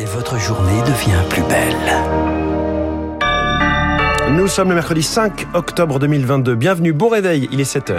Et votre journée devient plus belle. Nous sommes le mercredi 5 octobre 2022. Bienvenue, bon réveil, il est 7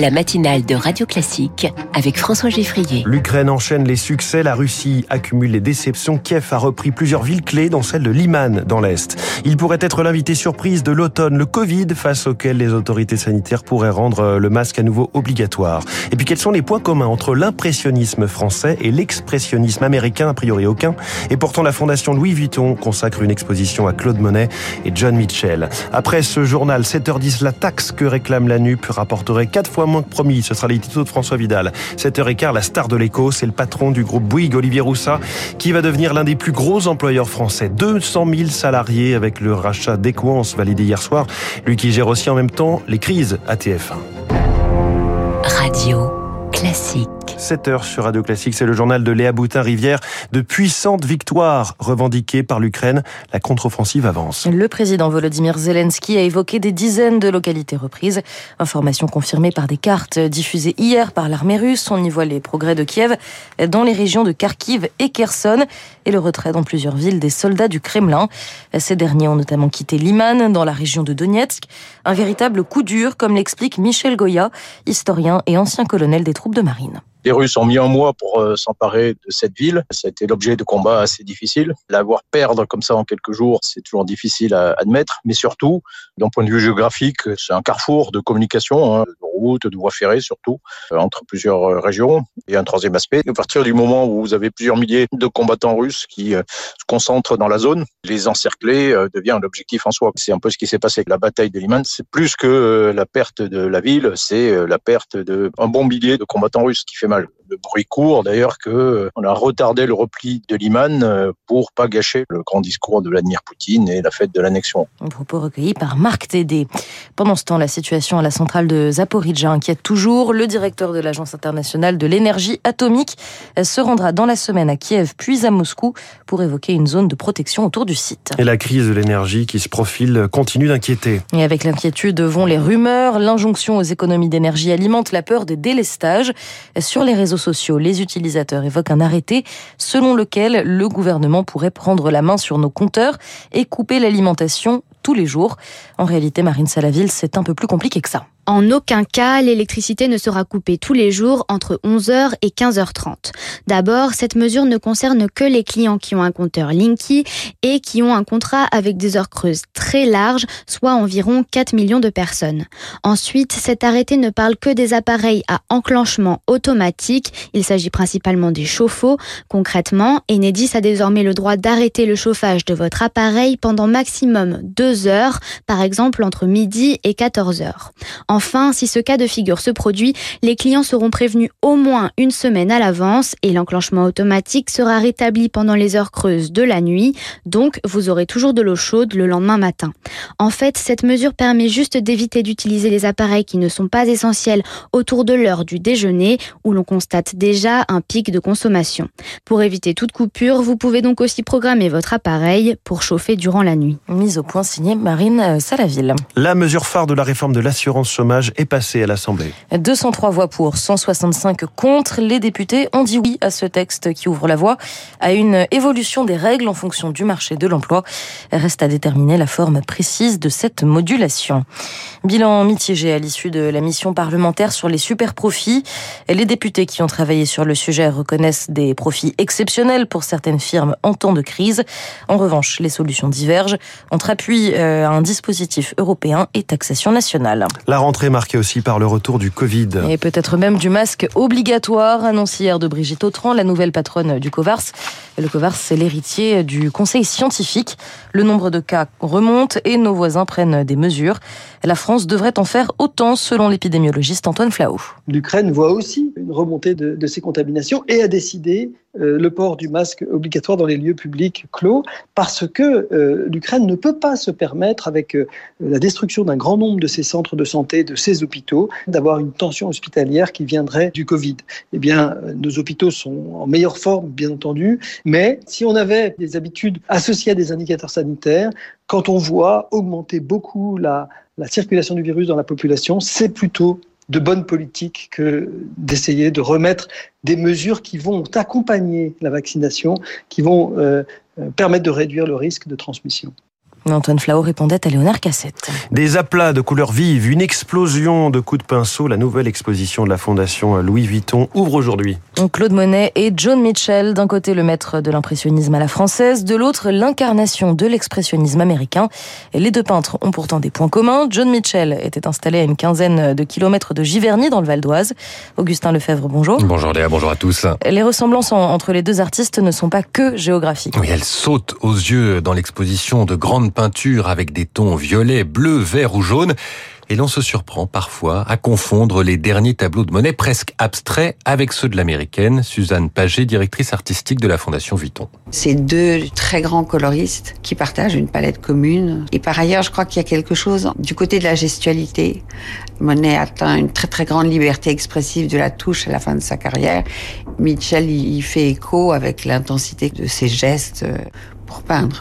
la matinale de Radio Classique avec François Geffrier. L'Ukraine enchaîne les succès, la Russie accumule les déceptions. Kiev a repris plusieurs villes clés, dont celle de Liman dans l'Est. Il pourrait être l'invité surprise de l'automne, le Covid, face auquel les autorités sanitaires pourraient rendre le masque à nouveau obligatoire. Et puis quels sont les points communs entre l'impressionnisme français et l'expressionnisme américain? A priori aucun. Et pourtant la fondation Louis Vuitton consacre une exposition à Claude Monet et John Mitchell. Après ce journal, 7h10, la taxe que réclame la NUP rapporterait 4 fois promis. Ce sera les de François Vidal. 7h15, la star de l'écho, c'est le patron du groupe Bouygues, Olivier Roussat, qui va devenir l'un des plus gros employeurs français. 200 000 salariés avec le rachat d'Equance validé hier soir. Lui qui gère aussi en même temps les crises à TF1. Radio classique. 7 heures sur Radio Classique. C'est le journal de Léa Boutin-Rivière. De puissantes victoires revendiquées par l'Ukraine. La contre-offensive avance. Le président Volodymyr Zelensky a évoqué des dizaines de localités reprises. Information confirmée par des cartes diffusées hier par l'armée russe. On y voit les progrès de Kiev dans les régions de Kharkiv et Kherson et le retrait dans plusieurs villes des soldats du Kremlin. Ces derniers ont notamment quitté Liman dans la région de Donetsk. Un véritable coup dur, comme l'explique Michel Goya, historien et ancien colonel des troupes de marine. Les Russes ont mis un mois pour euh, s'emparer de cette ville. Été l'objet de combats assez difficiles. L'avoir perdre comme ça en quelques jours, c'est toujours difficile à admettre. Mais surtout, d'un point de vue géographique, c'est un carrefour de communication, hein, de routes, de voies ferrées surtout, euh, entre plusieurs euh, régions. Et un troisième aspect, à partir du moment où vous avez plusieurs milliers de combattants russes qui se concentrent dans la zone, les encercler devient un objectif en soi. C'est un peu ce qui s'est passé avec la bataille de Liman. C'est plus que la perte de la ville, c'est la perte d'un bon millier de combattants russes qui fait mal. Le bruit court d'ailleurs que euh, on a retardé le repli de Liman euh, pour pas gâcher le grand discours de Vladimir Poutine et la fête de l'annexion. Un propos recueilli par Marc Tédé. Pendant ce temps, la situation à la centrale de Zaporizhzhia inquiète toujours. Le directeur de l'Agence internationale de l'énergie atomique se rendra dans la semaine à Kiev puis à Moscou pour évoquer une zone de protection autour du site. Et la crise de l'énergie qui se profile continue d'inquiéter. Et avec l'inquiétude vont les rumeurs. L'injonction aux économies d'énergie alimente la peur des délestages. Sur les réseaux sociaux, les utilisateurs évoquent un arrêté selon lequel le gouvernement pourrait prendre la main sur nos compteurs et couper l'alimentation tous les jours. En réalité, Marine Salaville, c'est un peu plus compliqué que ça. En aucun cas, l'électricité ne sera coupée tous les jours entre 11h et 15h30. D'abord, cette mesure ne concerne que les clients qui ont un compteur Linky et qui ont un contrat avec des heures creuses très larges, soit environ 4 millions de personnes. Ensuite, cet arrêté ne parle que des appareils à enclenchement automatique. Il s'agit principalement des chauffe-eau. Concrètement, Enedis a désormais le droit d'arrêter le chauffage de votre appareil pendant maximum 2 heures, par exemple entre midi et 14 heures. Enfin, si ce cas de figure se produit, les clients seront prévenus au moins une semaine à l'avance et l'enclenchement automatique sera rétabli pendant les heures creuses de la nuit, donc vous aurez toujours de l'eau chaude le lendemain matin. En fait, cette mesure permet juste d'éviter d'utiliser les appareils qui ne sont pas essentiels autour de l'heure du déjeuner où l'on constate déjà un pic de consommation. Pour éviter toute coupure, vous pouvez donc aussi programmer votre appareil pour chauffer durant la nuit. Mise au point signée Marine Salaville. La mesure phare de la réforme de l'assurance chômage est passé à l'Assemblée. 203 voix pour, 165 contre. Les députés ont dit oui à ce texte qui ouvre la voie à une évolution des règles en fonction du marché de l'emploi. Reste à déterminer la forme précise de cette modulation. Bilan mitigé à l'issue de la mission parlementaire sur les super profits. Les députés qui ont travaillé sur le sujet reconnaissent des profits exceptionnels pour certaines firmes en temps de crise. En revanche, les solutions divergent entre appui euh, à un dispositif européen et taxation nationale. La rentrée marquée aussi par le retour du Covid. Et peut-être même du masque obligatoire, annoncé hier de Brigitte Autran, la nouvelle patronne du COVARS. Le COVARS, c'est l'héritier du conseil scientifique. Le nombre de cas remonte et nos voisins prennent des mesures. La France devrait en faire autant, selon l'épidémiologiste Antoine Flao. L'Ukraine voit aussi une remontée de, de ces contaminations et a décidé euh, le port du masque obligatoire dans les lieux publics clos parce que euh, l'Ukraine ne peut pas se permettre, avec euh, la destruction d'un grand nombre de ses centres de santé, de ses hôpitaux, d'avoir une tension hospitalière qui viendrait du Covid. Eh bien, nos hôpitaux sont en meilleure forme, bien entendu, mais si on avait des habitudes associées à des indicateurs sanitaires, quand on voit augmenter beaucoup la, la circulation du virus dans la population, c'est plutôt de bonne politique que d'essayer de remettre des mesures qui vont accompagner la vaccination, qui vont euh, permettre de réduire le risque de transmission. Antoine Flau répondait à Léonard Cassette. Des aplats de couleurs vives, une explosion de coups de pinceau. La nouvelle exposition de la Fondation Louis Vuitton ouvre aujourd'hui. Claude Monet et John Mitchell, d'un côté le maître de l'impressionnisme à la française, de l'autre l'incarnation de l'expressionnisme américain. les deux peintres ont pourtant des points communs. John Mitchell était installé à une quinzaine de kilomètres de Giverny dans le Val d'Oise. Augustin Lefebvre, bonjour. Bonjour Léa, bonjour à tous. Les ressemblances entre les deux artistes ne sont pas que géographiques. Oui, elles sautent aux yeux dans l'exposition de peinture avec des tons violets, bleus, verts ou jaunes. Et l'on se surprend parfois à confondre les derniers tableaux de Monet presque abstraits avec ceux de l'américaine Suzanne Paget, directrice artistique de la Fondation Vuitton. C'est deux très grands coloristes qui partagent une palette commune. Et par ailleurs, je crois qu'il y a quelque chose du côté de la gestualité. Monet atteint une très très grande liberté expressive de la touche à la fin de sa carrière. Mitchell y fait écho avec l'intensité de ses gestes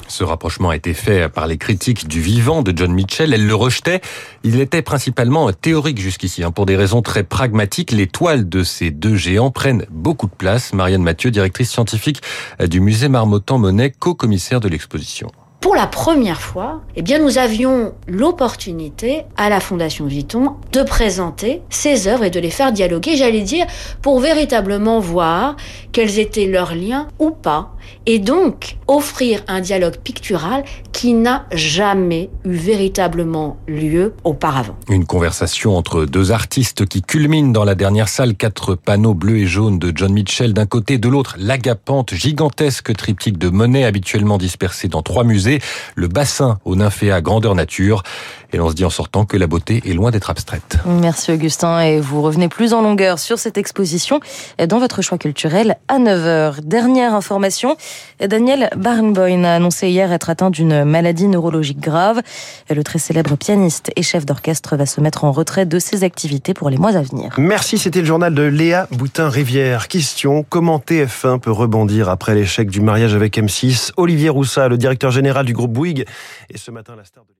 Ce rapprochement a été fait par les critiques du vivant de John Mitchell. Elle le rejetait. Il était principalement théorique jusqu'ici. Hein. Pour des raisons très pragmatiques, les toiles de ces deux géants prennent beaucoup de place. Marianne Mathieu, directrice scientifique du musée Marmottan-Monet, co-commissaire de l'exposition pour la première fois, eh bien, nous avions l'opportunité à la Fondation Vuitton de présenter ces œuvres et de les faire dialoguer, j'allais dire, pour véritablement voir quels étaient leurs liens ou pas, et donc offrir un dialogue pictural qui n'a jamais eu véritablement lieu auparavant. Une conversation entre deux artistes qui culmine dans la dernière salle, quatre panneaux bleus et jaunes de John Mitchell d'un côté, de l'autre, l'agapante gigantesque triptyque de Monet habituellement dispersé dans trois musées le bassin au nymphéa grandeur nature. Et l'on se dit en sortant que la beauté est loin d'être abstraite. Merci Augustin. Et vous revenez plus en longueur sur cette exposition dans votre choix culturel à 9h. Dernière information, Daniel Barenboim a annoncé hier être atteint d'une maladie neurologique grave. Le très célèbre pianiste et chef d'orchestre va se mettre en retrait de ses activités pour les mois à venir. Merci, c'était le journal de Léa Boutin-Rivière. Question, comment TF1 peut rebondir après l'échec du mariage avec M6 Olivier Roussat, le directeur général du groupe Bouygues, et ce matin la star de